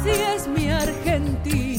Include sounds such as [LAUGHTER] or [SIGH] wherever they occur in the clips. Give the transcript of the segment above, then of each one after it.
Así es mi Argentina,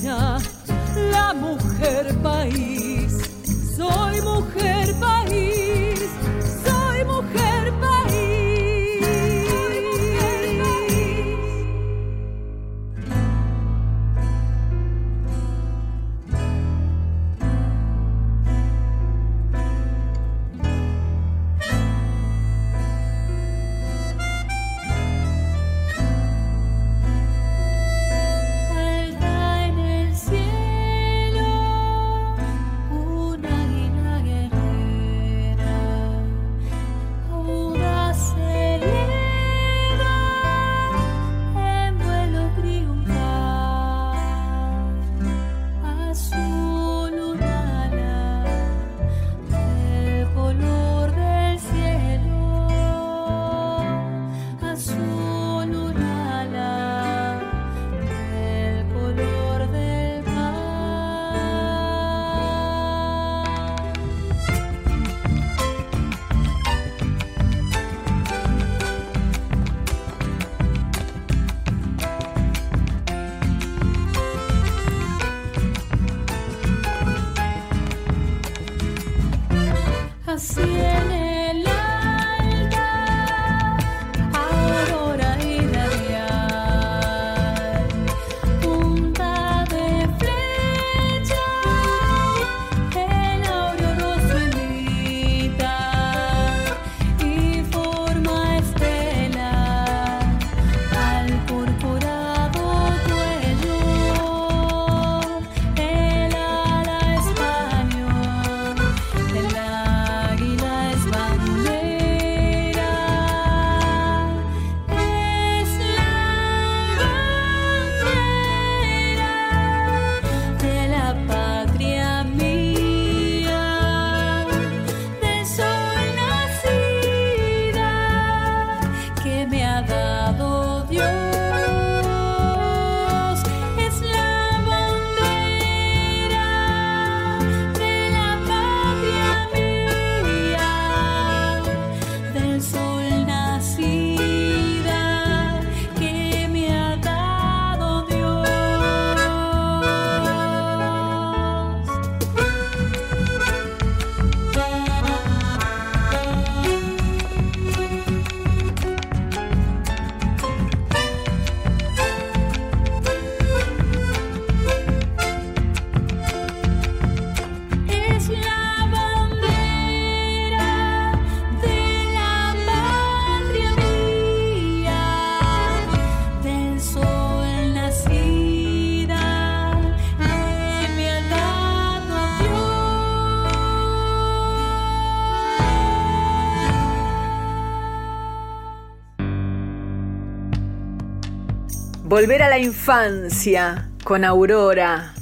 Volver a la infancia con Aurora.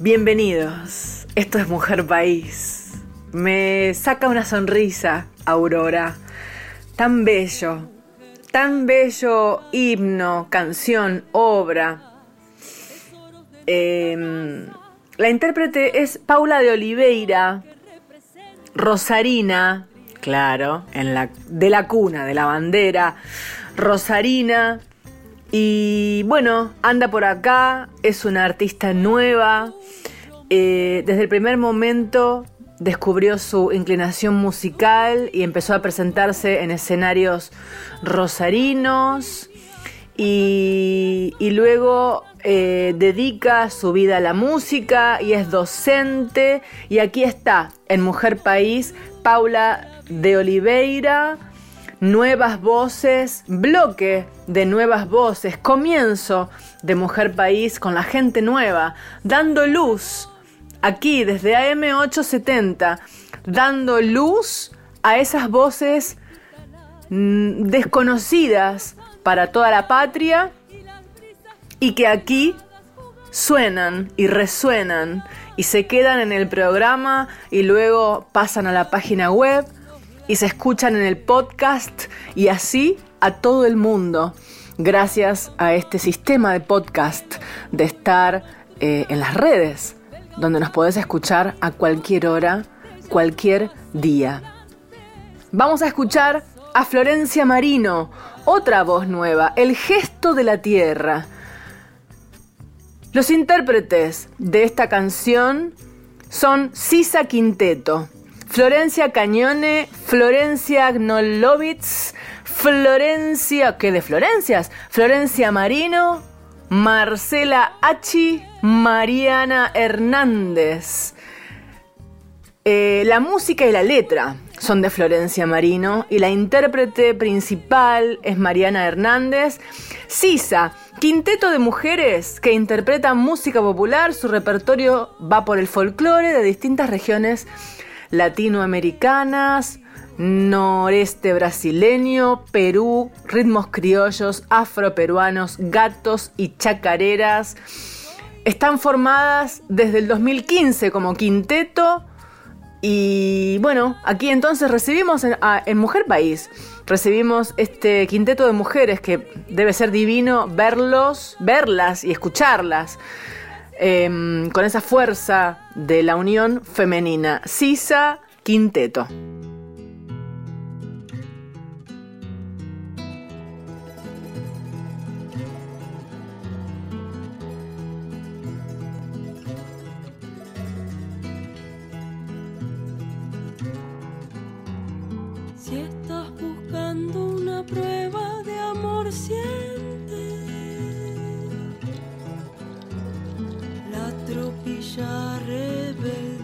Bienvenidos. Esto es Mujer País. Me saca una sonrisa, Aurora. Tan bello. Tan bello himno, canción, obra. Em, la intérprete es Paula de Oliveira, Rosarina, claro, de la cuna, de la bandera, Rosarina. Y bueno, anda por acá, es una artista nueva. eh, desde el primer momento descubrió su inclinación musical y empezó a presentarse en escenarios rosarinos. Y, luego eh, dedica su vida a la música y es docente. Y aquí está, en Mujer País, Paula de Oliveira, Nuevas Voces, bloque de Nuevas Voces, comienzo de Mujer País con la gente nueva, dando luz aquí desde AM870, dando luz a esas voces mm, desconocidas para toda la patria y que aquí suenan y resuenan y se quedan en el programa y luego pasan a la página web y se escuchan en el podcast y así a todo el mundo gracias a este sistema de podcast de estar eh, en las redes donde nos podés escuchar a cualquier hora, cualquier día. Vamos a escuchar a Florencia Marino, otra voz nueva, el gesto de la tierra. Los intérpretes de esta canción son Sisa Quinteto, Florencia Cañone, Florencia Agnolovitz, Florencia, ¿qué de Florencias? Florencia Marino, Marcela Hachi, Mariana Hernández. Eh, la música y la letra son de Florencia Marino y la intérprete principal es Mariana Hernández. Sisa, quinteto de mujeres que interpretan música popular, su repertorio va por el folclore de distintas regiones latinoamericanas, noreste brasileño, Perú, ritmos criollos, afroperuanos, gatos y chacareras. Están formadas desde el 2015 como quinteto y bueno, aquí entonces recibimos en, Mujer País, recibimos este quinteto de mujeres que debe ser divino verlos, verlas y escucharlas em, con esa fuerza de la unión femenina. Sisa Quinteto. prueba de amor ella rebelde.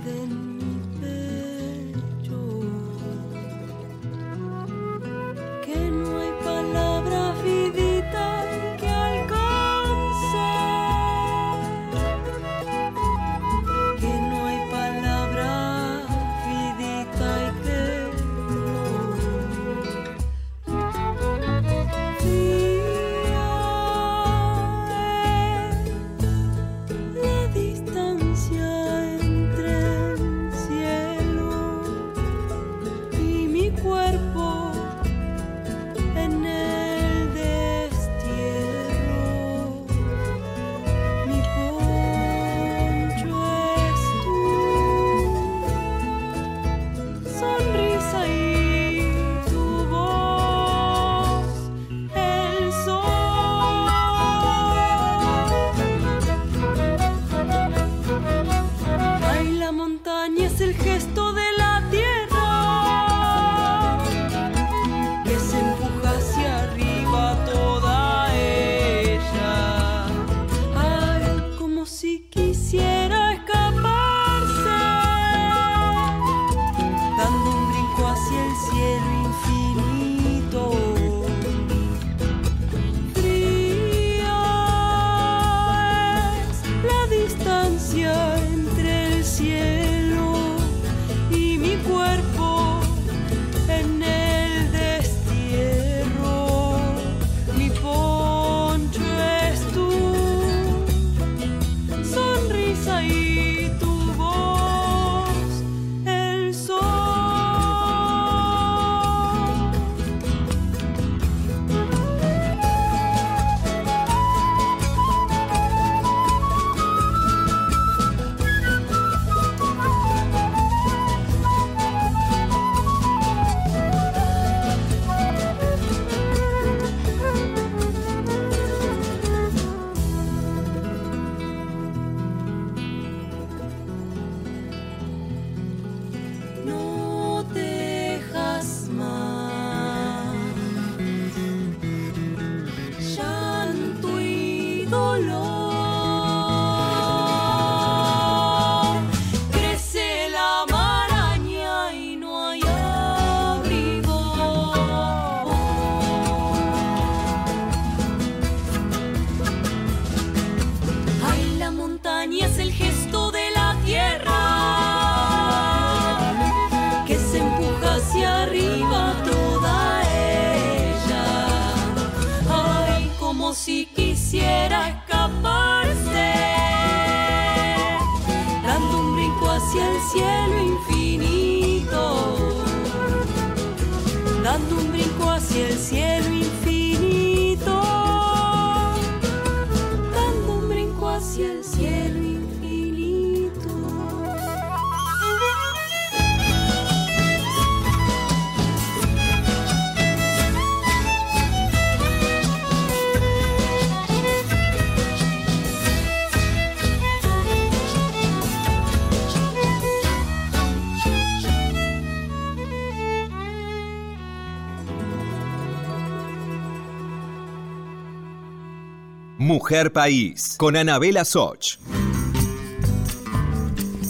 Mujer País, con Anabela Soch.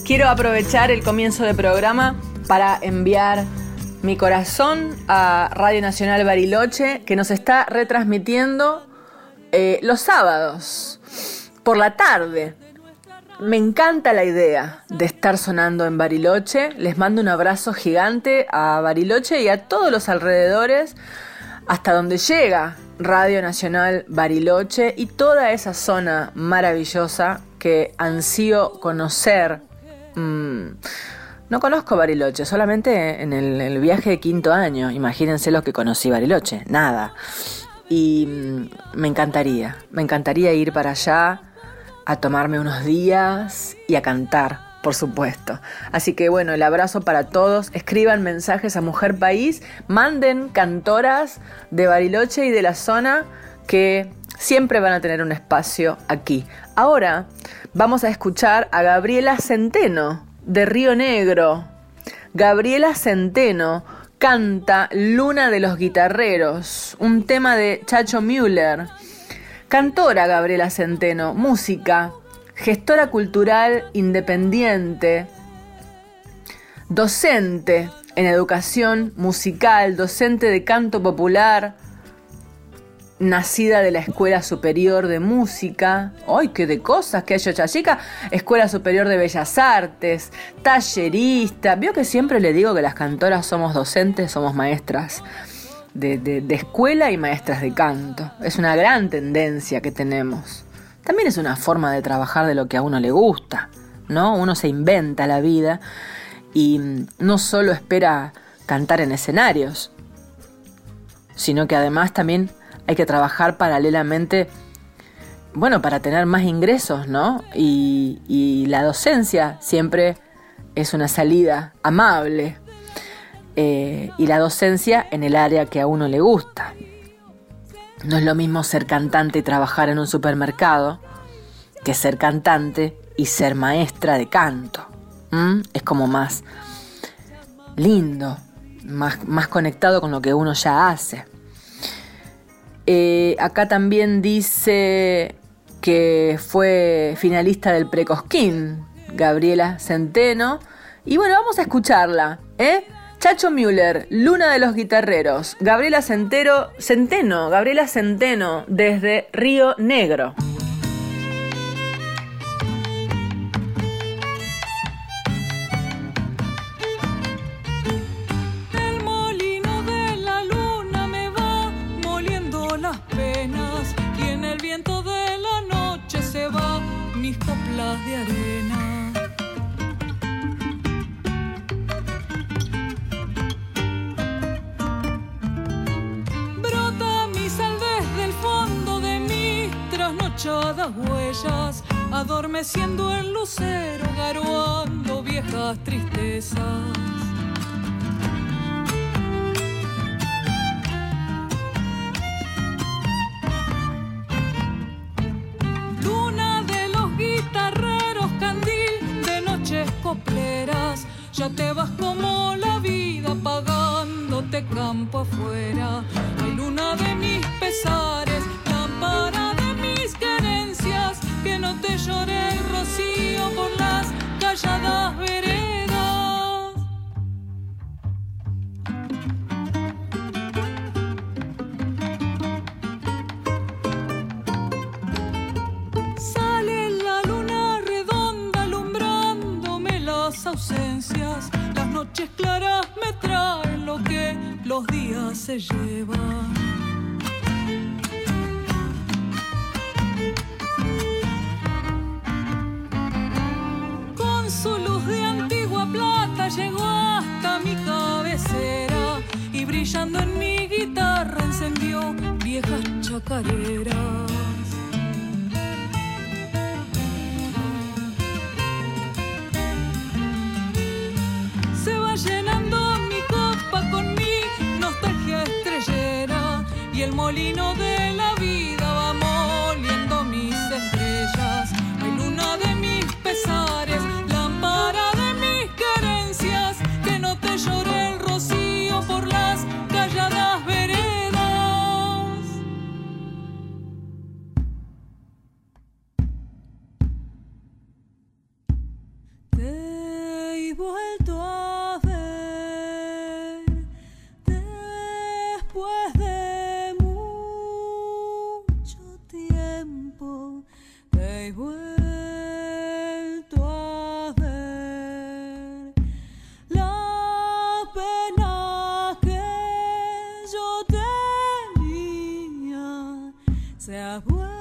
Quiero aprovechar el comienzo del programa para enviar mi corazón a Radio Nacional Bariloche, que nos está retransmitiendo eh, los sábados por la tarde. Me encanta la idea de estar sonando en Bariloche. Les mando un abrazo gigante a Bariloche y a todos los alrededores, hasta donde llega Radio Nacional Bariloche y toda esa zona maravillosa que ansío conocer. Mm, no conozco Bariloche, solamente en el, viaje de quinto año. Imagínense lo que conocí Bariloche, nada. Y mm, me encantaría, me encantaría ir para allá a tomarme unos días y a cantar, por supuesto. Así que bueno, el abrazo para todos. Escriban mensajes a Mujer País, manden cantoras de Bariloche y de la zona que siempre van a tener un espacio aquí. Ahora vamos a escuchar a Gabriela Centeno de Río Negro. Gabriela Centeno canta Luna de los Guitarreros, un tema de Chacho Müller. Cantora Gabriela Centeno, música, gestora cultural independiente, docente en educación musical, docente de canto popular, nacida de la Escuela Superior de Música, ¡ay, qué de cosas que ha hecho chica! Escuela Superior de Bellas Artes, tallerista. Vio que siempre le digo que las cantoras somos docentes, somos maestras de, de, de escuela y maestras de canto. Es una gran tendencia que tenemos. También es una forma de trabajar de lo que a uno le gusta, ¿no? Uno se inventa la vida y no solo espera cantar en escenarios, sino que además también hay que trabajar paralelamente, bueno, para tener más ingresos, ¿no? Y, la docencia siempre es una salida amable. Eh, y la docencia en el área que a uno le gusta. No es lo mismo ser cantante y trabajar en un supermercado que ser cantante y ser maestra de canto. Es como más lindo, más, más conectado con lo que uno ya hace. Eh, acá también dice que fue finalista del Precosquín, Gabriela Centeno. Y bueno, vamos a escucharla, ¿eh? Chacho Müller, Luna de los Guitarreros, Gabriela Centero, Centeno, Gabriela Centeno, desde Río Negro. El molino de la luna me va moliendo las penas y en el viento de la noche se va mis coplas de arena. Huellas, adormeciendo el lucero, garoando viejas tristezas. Luna de los guitarreros, candil de noches copleras. Ya te vas como la vida pagándote campo afuera. Ay, luna de mis pesares, se ha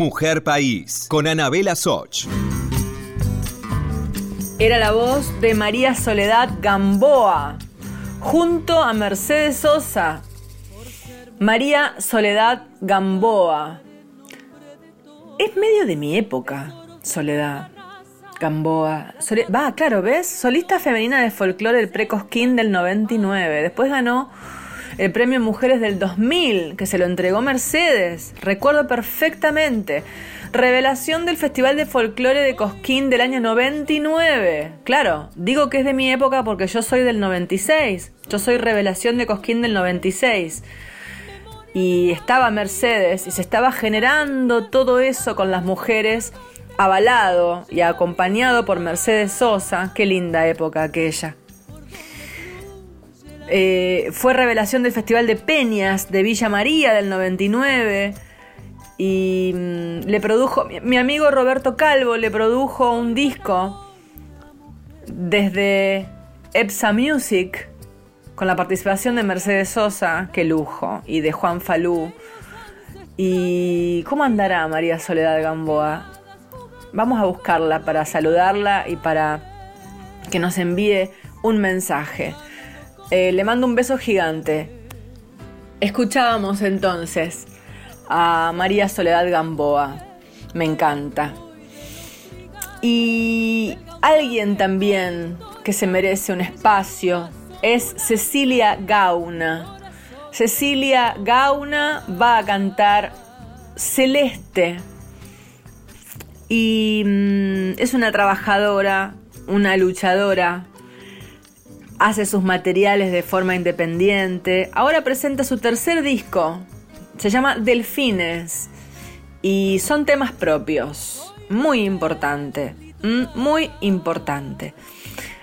Mujer País, con Anabela Soch. Era la voz de María Soledad Gamboa, junto a Mercedes Sosa. María Soledad Gamboa. Es medio de mi época, Soledad. Gamboa. Va, claro, ¿ves? Solista femenina de folclore del Precosquín del 99. Después ganó el premio Mujeres del 2000, que se lo entregó Mercedes. Recuerdo perfectamente. Revelación del Festival de Folclore de Cosquín del año 99. Claro, digo que es de mi época porque yo soy del 96. Yo soy Revelación de Cosquín del 96 y estaba Mercedes y se estaba generando todo eso con las mujeres avalado y acompañado por Mercedes Sosa. Qué linda época aquella. Eh, fue revelación del Festival de Peñas de Villa María del 99 y mm, le produjo, mi, mi amigo Roberto Calvo le produjo un disco desde Epsa Music con la participación de Mercedes Sosa, qué lujo, y de Juan Falú. ¿Y cómo andará María Soledad Gamboa? Vamos a buscarla para saludarla y para que nos envíe un mensaje. Eh, le mando un beso gigante. Escuchábamos entonces a María Soledad Gamboa. Me encanta. Y alguien también que se merece un espacio es Cecilia Gauna. Cecilia Gauna va a cantar Celeste. Y mm, es una trabajadora, una luchadora, hace sus materiales de forma independiente. Ahora presenta su tercer disco, se llama Delfines, y son temas propios, muy importante. muy importante.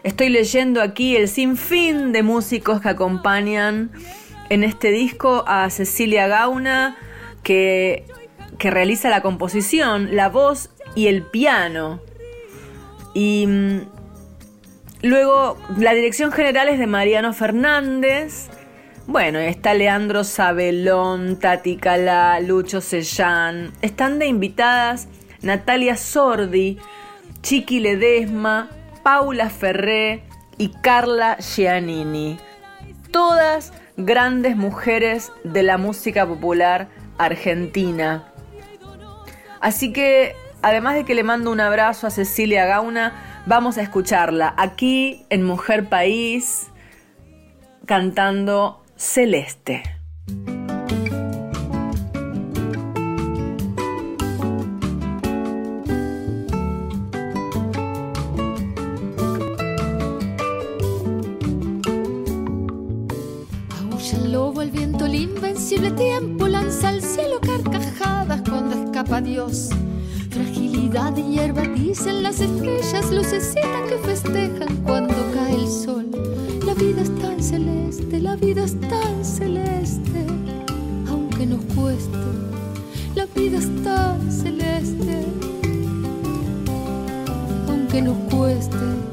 Estoy leyendo aquí el sinfín de músicos que acompañan en este disco a Cecilia Gauna, que, que realiza la composición, la voz y el piano. Y mm, luego la dirección general es de Mariano Fernández. Bueno, está Leandro Sabelón, Tati Calá, Lucho Sellán. Están de invitadas Natalia Sordi, Chiqui Ledesma, Paula Ferré y Carla Giannini. Todas grandes mujeres de la música popular argentina. Así que, además de que le mando un abrazo a Cecilia Gauna, vamos a escucharla aquí en Mujer País cantando Celeste. El viento, el invencible tiempo lanza al cielo carcajadas cuando escapa Dios. Fragilidad de hierba dicen las estrellas, lucecitas que festejan cuando cae el sol. La vida es tan celeste, la vida es tan celeste, aunque nos cueste. La vida es tan celeste, aunque nos cueste.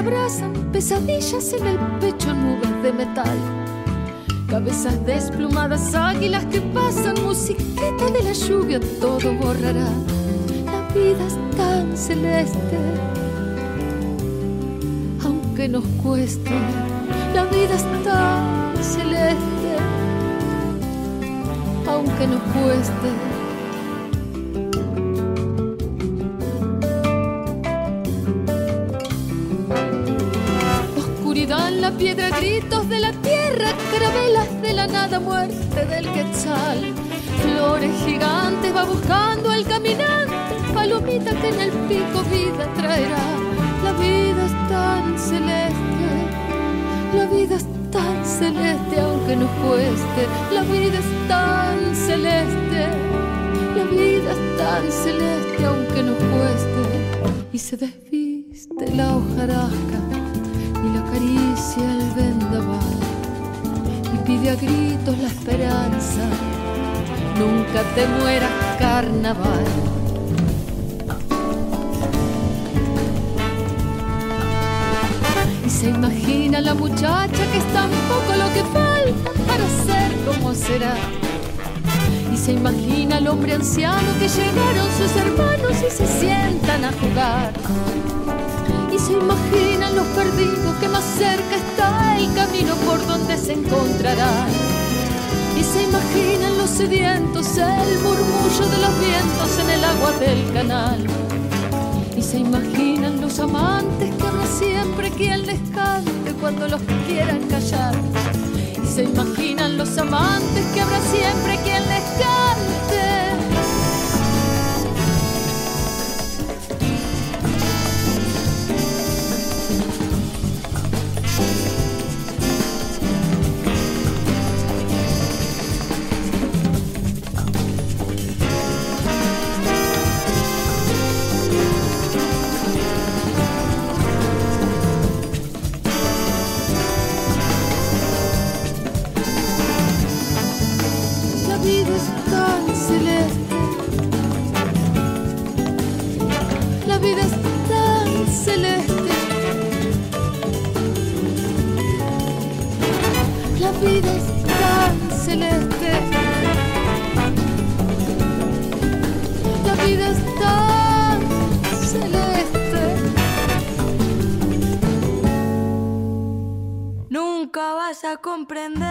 Abrazan, pesadillas en el pecho, nubes de metal. Cabezas desplumadas, águilas que pasan, musiqueta de la lluvia, todo borrará. La vida es tan celeste, aunque nos cueste. La vida es tan celeste, aunque nos cueste. Piedra, gritos de la tierra, carabelas de la nada, muerte del quetzal. Flores gigantes va buscando al caminante, palomita que en el pico vida traerá. La vida es tan celeste, la vida es tan celeste aunque nos cueste. La vida es tan celeste, la vida es tan celeste aunque nos cueste. Y se desviste la hojarasca acaricia el vendaval y pide a gritos la esperanza. Nunca te mueras, carnaval. Y se imagina la muchacha que es tan poco lo que falta para ser como será. Y se imagina el hombre anciano que llegaron sus hermanos y se sientan a jugar. Se imaginan los perdidos que más cerca está el camino por donde se encontrarán. Y se imaginan los sedientos, el murmullo de los vientos en el agua del canal. Y se imaginan los amantes que habrá siempre quien les cante cuando los quieran callar. Y se imaginan los amantes que habrá siempre quien les cante. Comprender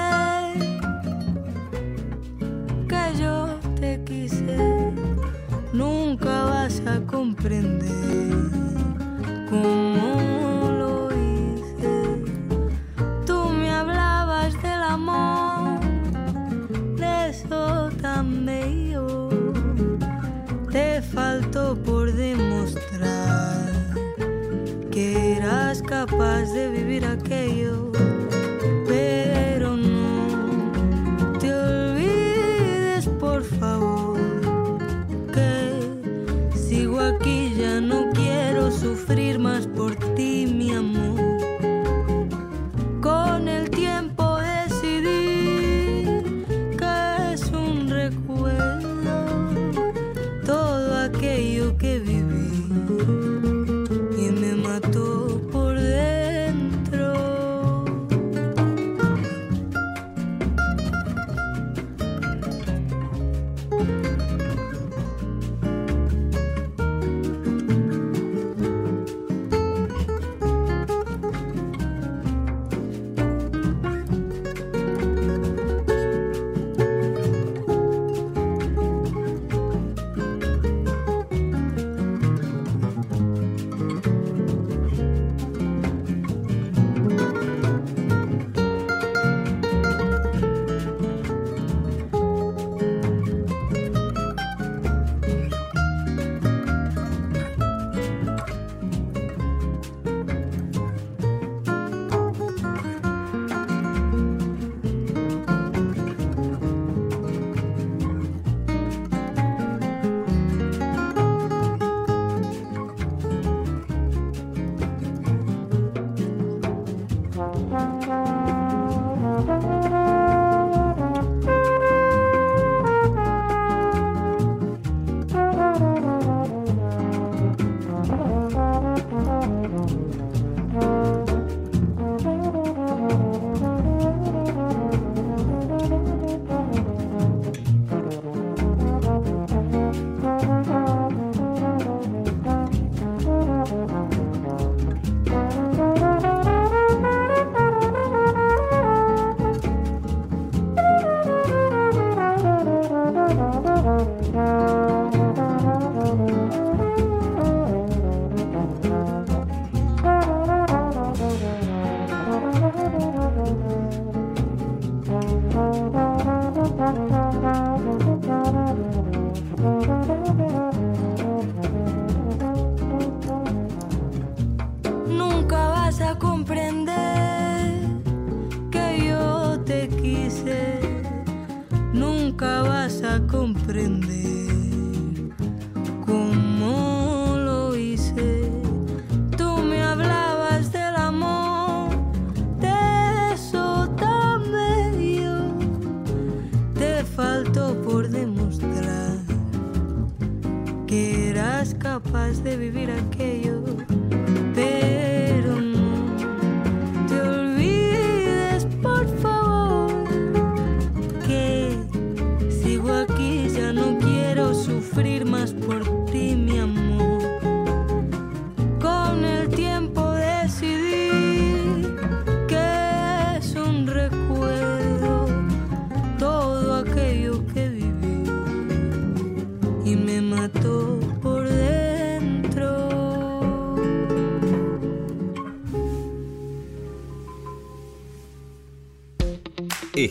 Nunca vas a comprender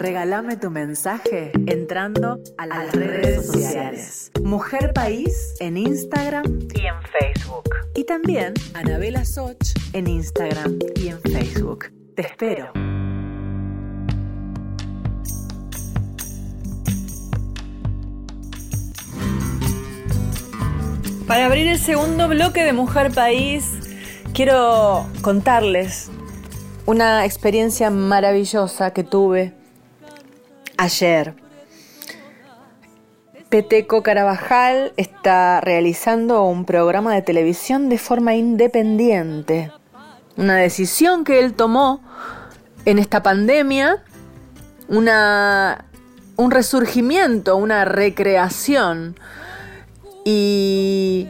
regálame tu mensaje entrando a las redes sociales. Mujer País en Instagram y en Facebook. Y también Anabela Soch en Instagram y en Facebook. Te espero. Para abrir el segundo bloque de Mujer País, quiero contarles una experiencia maravillosa que tuve ayer. Peteco Carabajal está realizando un programa de televisión de forma independiente. Una decisión que él tomó en esta pandemia, una, un resurgimiento, una recreación. Y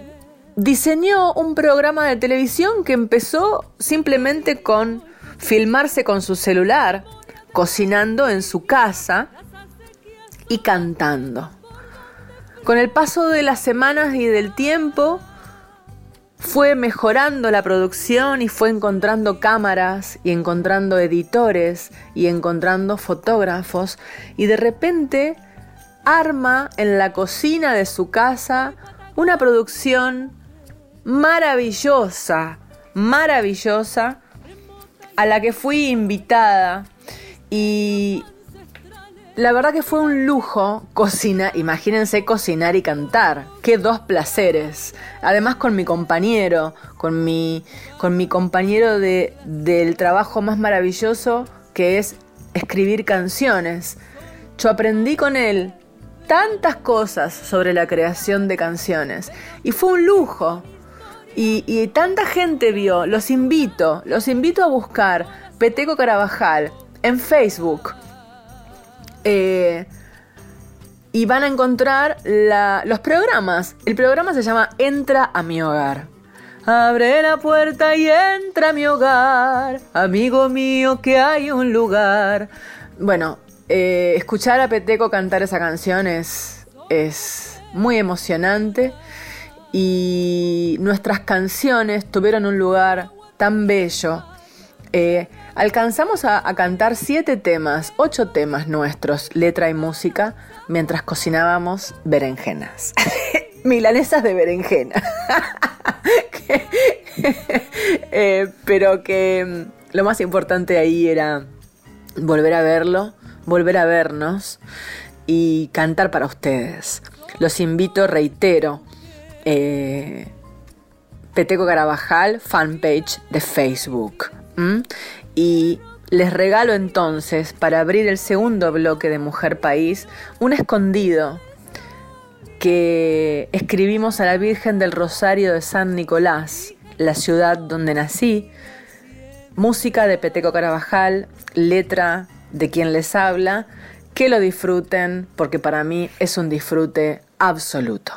diseñó un programa de televisión que empezó simplemente con filmarse con su celular, cocinando en su casa y cantando. Con el paso de las semanas y del tiempo, fue mejorando la producción y fue encontrando cámaras y encontrando editores y encontrando fotógrafos y de repente arma en la cocina de su casa una producción maravillosa, maravillosa, a la que fui invitada y la verdad que fue un lujo cocinar, imagínense cocinar y cantar, qué dos placeres. Además con mi compañero, con mi, con mi compañero de, del trabajo más maravilloso que es escribir canciones. Yo aprendí con él tantas cosas sobre la creación de canciones y fue un lujo. Y, y tanta gente vio, los invito, los invito a buscar Peteco Carabajal en Facebook eh, y van a encontrar los programas. El programa se llama Entra a mi hogar. Abre la puerta y entra a mi hogar, amigo mío, que hay un lugar. Bueno, eh, escuchar a Peteco cantar esa canción es, es muy emocionante y nuestras canciones tuvieron un lugar tan bello. Eh, Alcanzamos a, cantar siete temas, ocho temas nuestros, letra y música, mientras cocinábamos berenjenas. [LAUGHS] Milanesas de berenjena. [LAUGHS] [LAUGHS] Eh, pero que mm, lo más importante ahí era volver a verlo, volver a vernos y cantar para ustedes. Los invito, reitero, eh, Peteco Carabajal, fanpage de Facebook. Y les regalo entonces, para abrir el segundo bloque de Mujer País, un escondido que escribimos a la Virgen del Rosario de San Nicolás, la ciudad donde nací, música de Peteco Carabajal, letra de quien les habla, que lo disfruten porque para mí es un disfrute absoluto.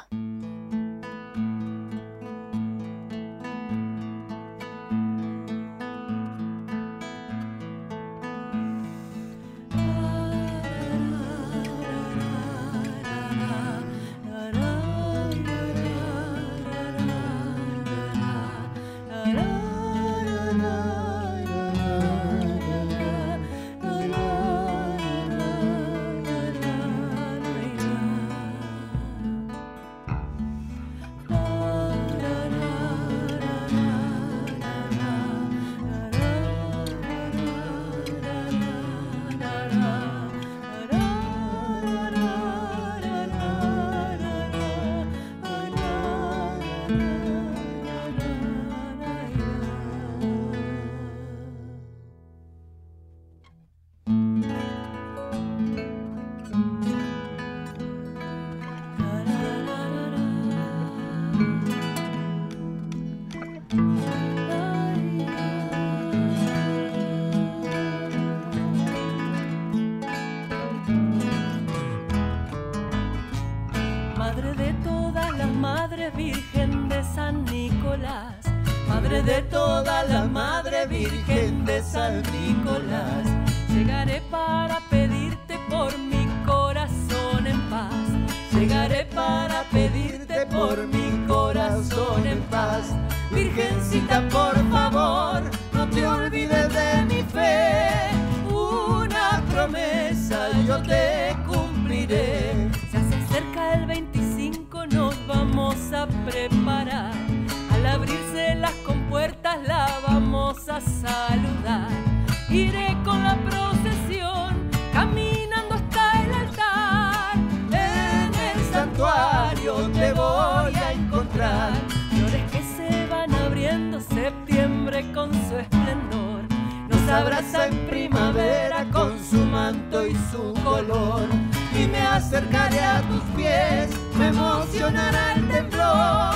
y me acercaré a tus pies, me emocionará el temblor.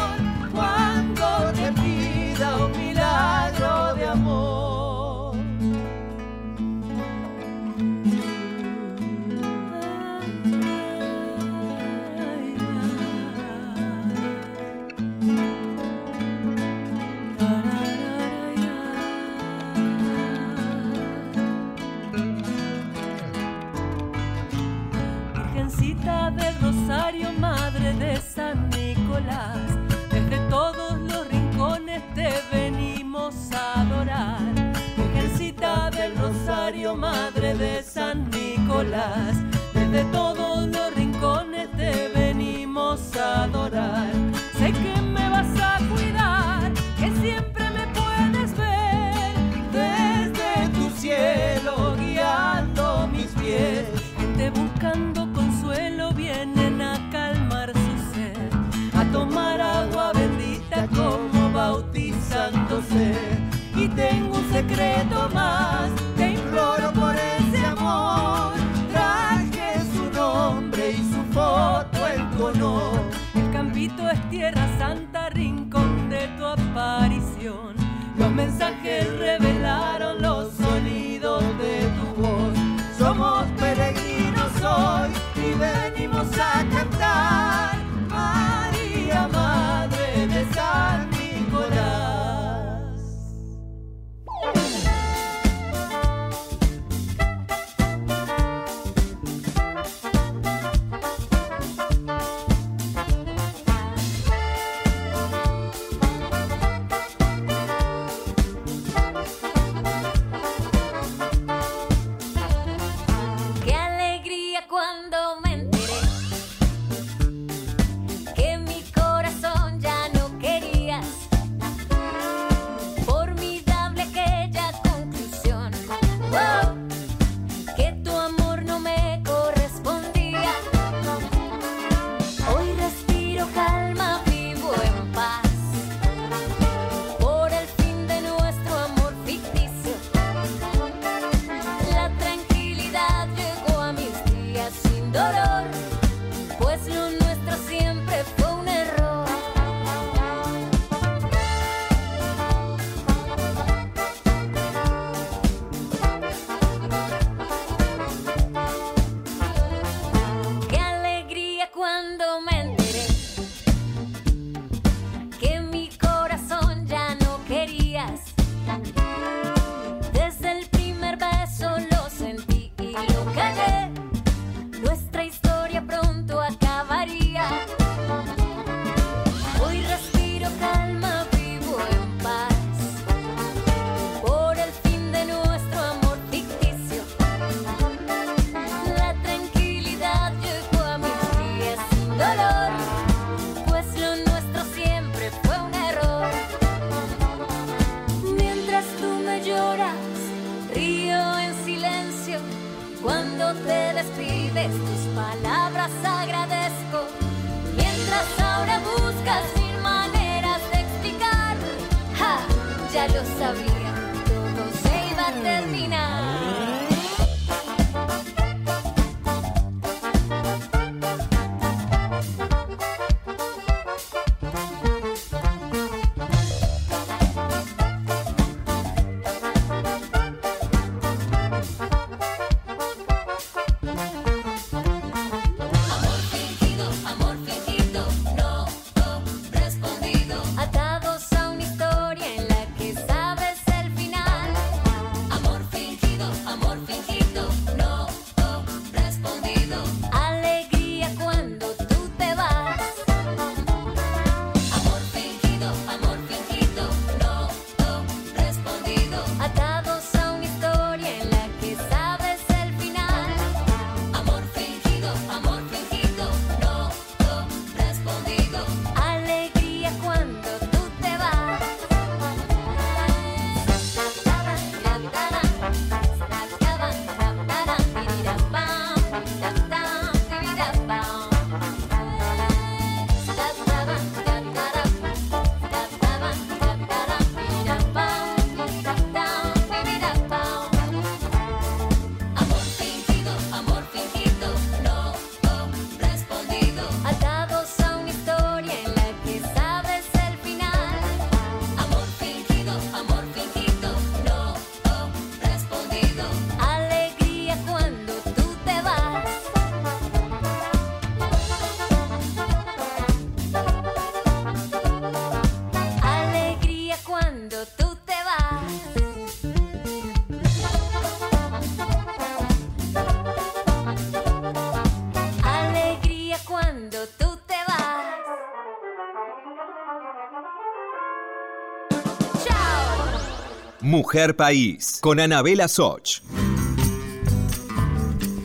Mujer País, con Anabela Soch.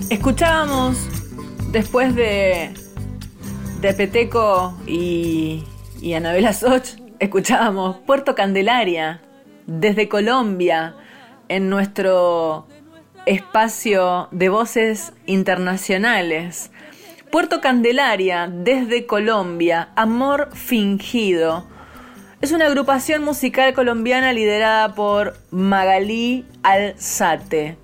Escuchábamos, después de, de Peteco y, y Anabela Soch, escuchábamos Puerto Candelaria, desde Colombia, en nuestro espacio de voces internacionales. Puerto Candelaria, desde Colombia, Amor Fingido, es una agrupación musical colombiana liderada por Magalí Alzate.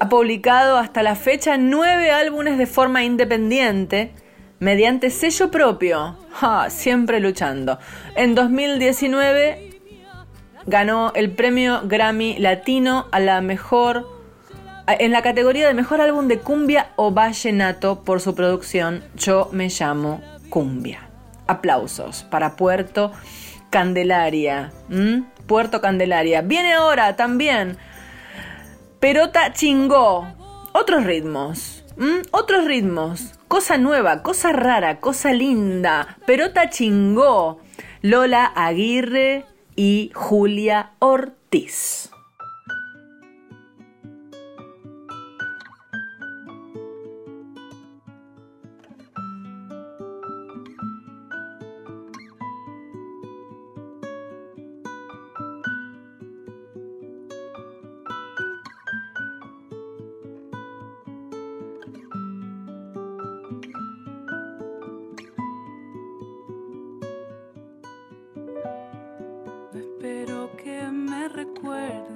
Ha publicado hasta la fecha nueve álbumes de forma independiente mediante sello propio, siempre luchando. En 2019 ganó el premio Grammy Latino a la mejor en la categoría de mejor álbum de cumbia o vallenato por su producción Yo me llamo Cumbia. Aplausos para Puerto Candelaria. Puerto Candelaria. Viene ahora también Perota Chingó. Otros ritmos. Otros ritmos. Cosa nueva, cosa rara, cosa linda. Perota Chingó. Lola Aguirre y Julia Ortiz. Word.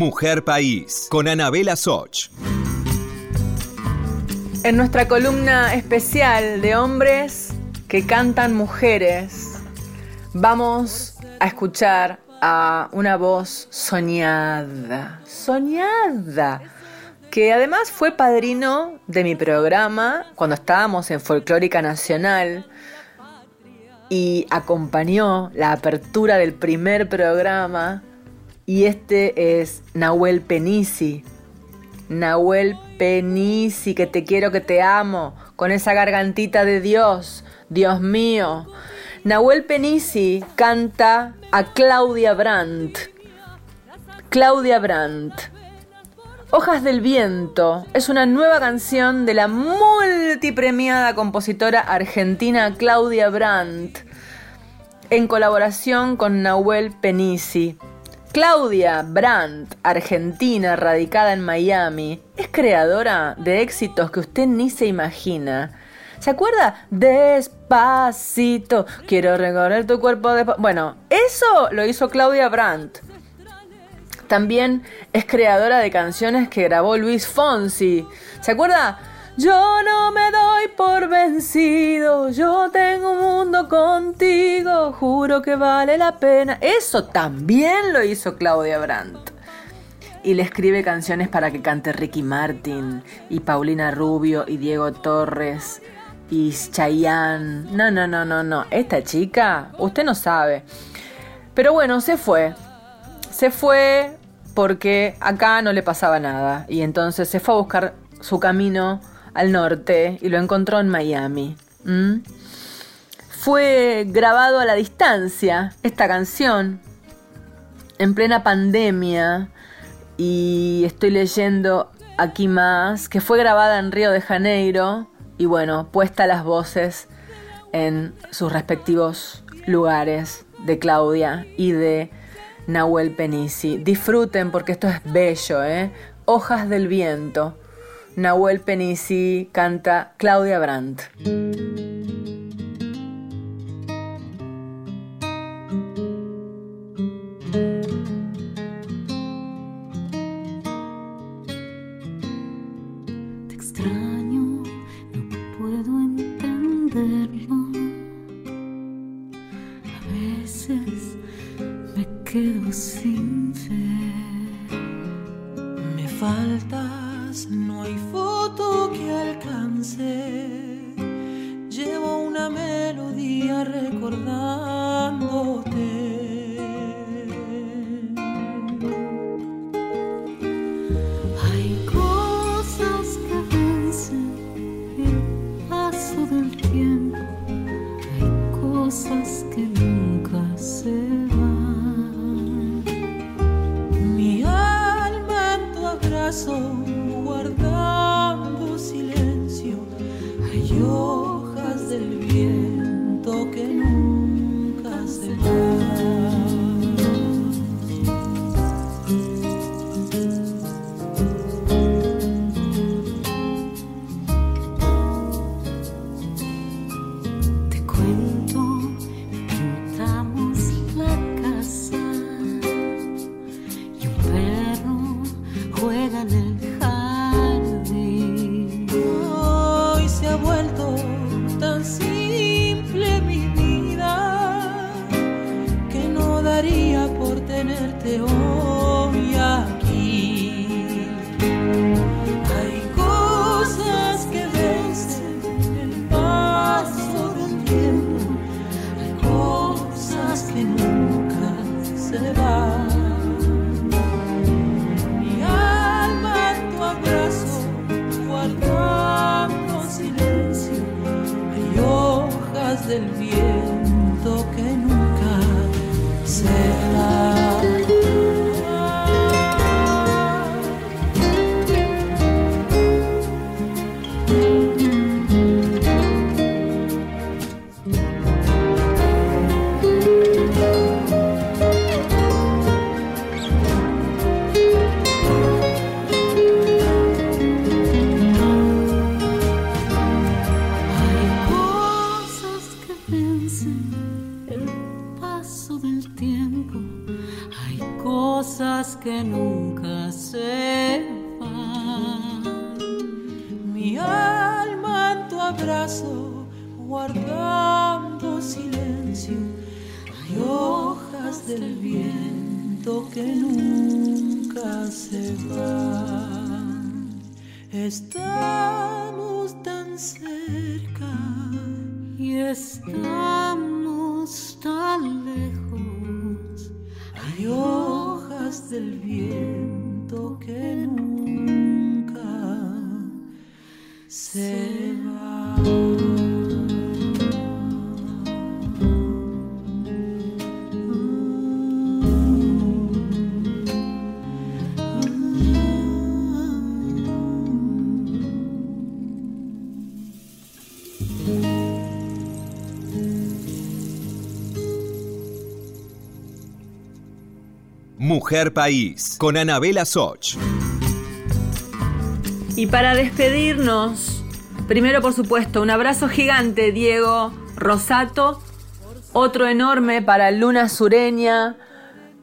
Mujer País, con Anabela Soch. En nuestra columna especial de hombres que cantan mujeres, vamos a escuchar a una voz soñada, soñada, que además fue padrino de mi programa cuando estábamos en Folclórica Nacional y acompañó la apertura del primer programa y este es Nahuel Penisi. Nahuel Penisi, que te quiero, que te amo, con esa gargantita de Dios, Dios mío. Nahuel Penisi canta a Claudia Brandt. Claudia Brandt. Hojas del Viento es una nueva canción de la multipremiada compositora argentina Claudia Brandt en colaboración con Nahuel Penisi. Claudia Brandt, argentina radicada en Miami, es creadora de éxitos que usted ni se imagina. ¿Se acuerda? Despacito, quiero recorrer tu cuerpo de... Bueno, eso lo hizo Claudia Brandt. También es creadora de canciones que grabó Luis Fonsi. ¿Se acuerda? Yo no me doy por vencido, yo tengo un mundo contigo, juro que vale la pena. Eso también lo hizo Claudia Brandt. Y le escribe canciones para que cante Ricky Martin, y Paulina Rubio, y Diego Torres, y Chayanne. No, no, no, no, no. Esta chica, usted no sabe. Pero bueno, se fue. Se fue porque acá no le pasaba nada. Y entonces se fue a buscar su camino al norte y lo encontró en Miami. Fue grabado a la distancia esta canción en plena pandemia y estoy leyendo aquí más que fue grabada en Río de Janeiro y bueno, puesta las voces en sus respectivos lugares de Claudia y de Nahuel Penisi. Disfruten porque esto es bello, ¿eh? Hojas del viento. Nahuel Penisi canta Claudia Brandt. Te extraño, no puedo entenderlo. A veces me quedo sin fe. Me no hay foto que alcance. Llevo una melodía recordándote. Hay cosas que vencen el paso del tiempo. Hay cosas que nunca se van. Mi alma en tu abrazo, País, con Anabela Soch. Y para despedirnos, primero por supuesto, un abrazo gigante, Diego Rosato, otro enorme para Luna Sureña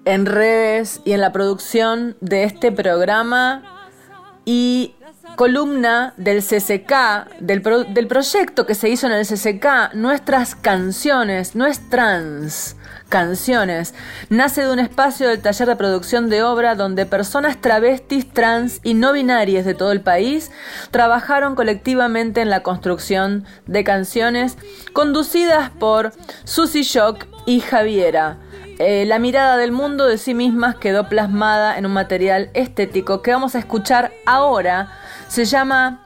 en redes y en la producción de este programa y columna del CCK, del, del proyecto que se hizo en el CCK, Nuestras Canciones, Nuestras Canciones, nace de un espacio del taller de producción de obra donde personas travestis, trans y no binarias de todo el país trabajaron colectivamente en la construcción de canciones conducidas por Susie Shock y Javiera. Eh, la mirada del mundo de sí mismas quedó plasmada en un material estético que vamos a escuchar ahora. Se llama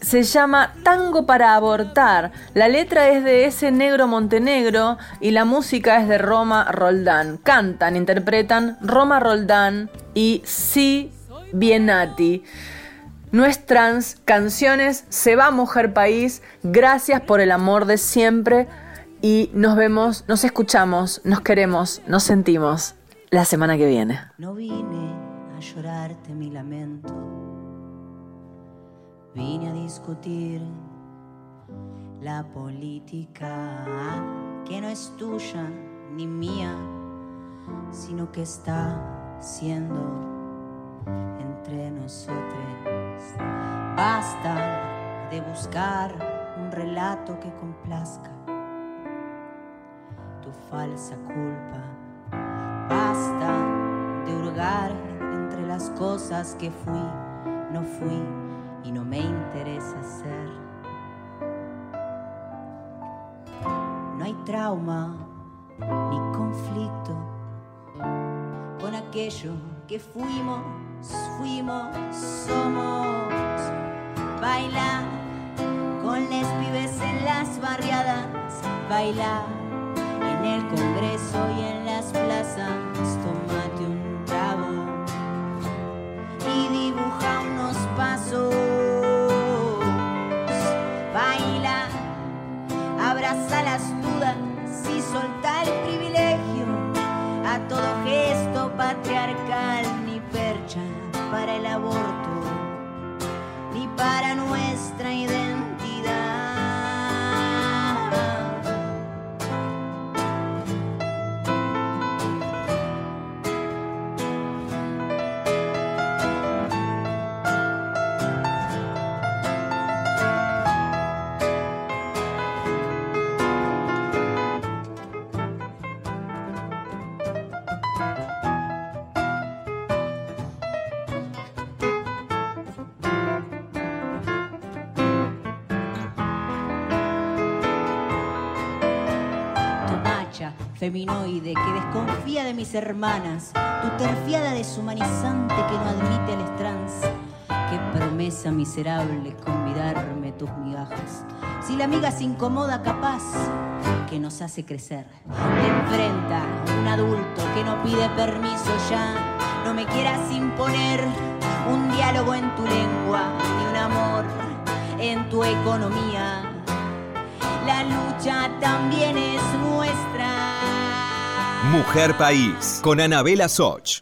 se llama Tango para abortar. La letra es de ese negro Montenegro y la música es de Roma Roldán. Cantan, interpretan Roma Roldán y Si Bienati. Nuestras canciones Se va Mujer País. Gracias por el amor de siempre y nos vemos, nos escuchamos, nos queremos, nos sentimos la semana que viene. No vine a llorarte mi lamento, vine a discutir la política que no es tuya ni mía, sino que está siendo entre nosotros. Basta de buscar un relato que complazca tu falsa culpa. Basta de hurgar entre las cosas que fui, no fui y no me interesa ser. No hay trauma ni conflicto con aquello que fuimos, fuimos, somos. Baila con les pibes en las barriadas, baila en el Congreso y en las plazas, tómate un trago y dibuja unos pasos. Ni percha para el aborto, ni para nuestra identidad. Feminoide que desconfía de mis hermanas, tu terfiada deshumanizante que no admite el trans. Qué promesa miserable convidarme tus migajas. Si la amiga se incomoda capaz, que nos hace crecer. Te enfrenta un adulto que no pide permiso ya. No me quieras imponer un diálogo en tu lengua, ni un amor en tu economía. La lucha también es nuestra. Mujer País, con Anabela Soch.